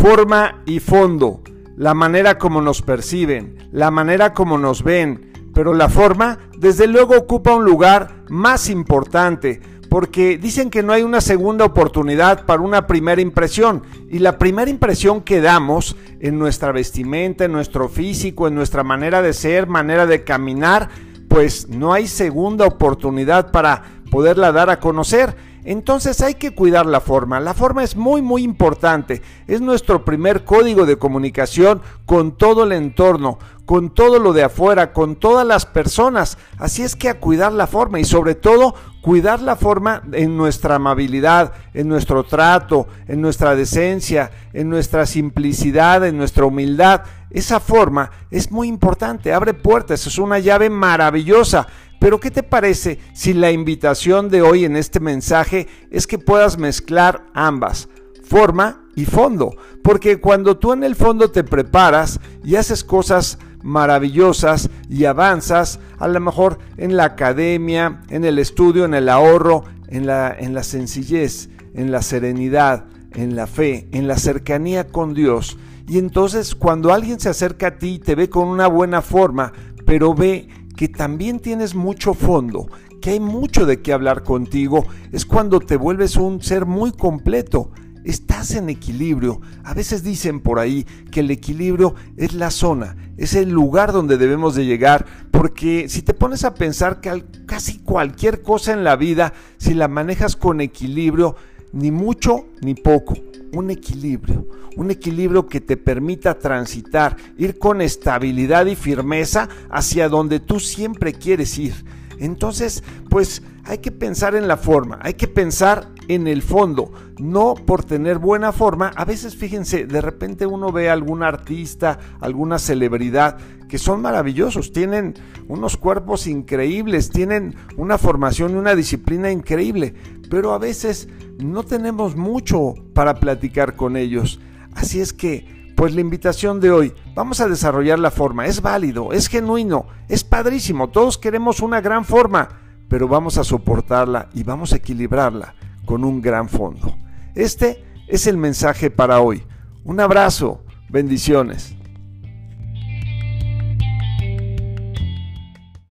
Forma y fondo, la manera como nos perciben, la manera como nos ven, pero la forma desde luego ocupa un lugar más importante, porque dicen que no hay una segunda oportunidad para una primera impresión, y la primera impresión que damos en nuestra vestimenta, en nuestro físico, en nuestra manera de ser, manera de caminar, pues no hay segunda oportunidad para poderla dar a conocer. Entonces hay que cuidar la forma. La forma es muy muy importante. Es nuestro primer código de comunicación con todo el entorno, con todo lo de afuera, con todas las personas. Así es que a cuidar la forma y sobre todo cuidar la forma en nuestra amabilidad, en nuestro trato, en nuestra decencia, en nuestra simplicidad, en nuestra humildad. Esa forma es muy importante, abre puertas, es una llave maravillosa pero ¿qué te parece si la invitación de hoy en este mensaje es que puedas mezclar ambas, forma y fondo? Porque cuando tú en el fondo te preparas y haces cosas maravillosas y avanzas, a lo mejor en la academia, en el estudio, en el ahorro, en la, en la sencillez, en la serenidad, en la fe, en la cercanía con Dios. Y entonces cuando alguien se acerca a ti y te ve con una buena forma, pero ve que también tienes mucho fondo, que hay mucho de qué hablar contigo, es cuando te vuelves un ser muy completo. Estás en equilibrio. A veces dicen por ahí que el equilibrio es la zona, es el lugar donde debemos de llegar, porque si te pones a pensar que casi cualquier cosa en la vida, si la manejas con equilibrio, ni mucho ni poco, un equilibrio, un equilibrio que te permita transitar, ir con estabilidad y firmeza hacia donde tú siempre quieres ir. Entonces, pues hay que pensar en la forma, hay que pensar en el fondo, no por tener buena forma. A veces, fíjense, de repente uno ve a algún artista, alguna celebridad que son maravillosos, tienen unos cuerpos increíbles, tienen una formación y una disciplina increíble, pero a veces no tenemos mucho para platicar con ellos. Así es que, pues la invitación de hoy, vamos a desarrollar la forma, es válido, es genuino, es padrísimo, todos queremos una gran forma, pero vamos a soportarla y vamos a equilibrarla con un gran fondo. Este es el mensaje para hoy. Un abrazo, bendiciones.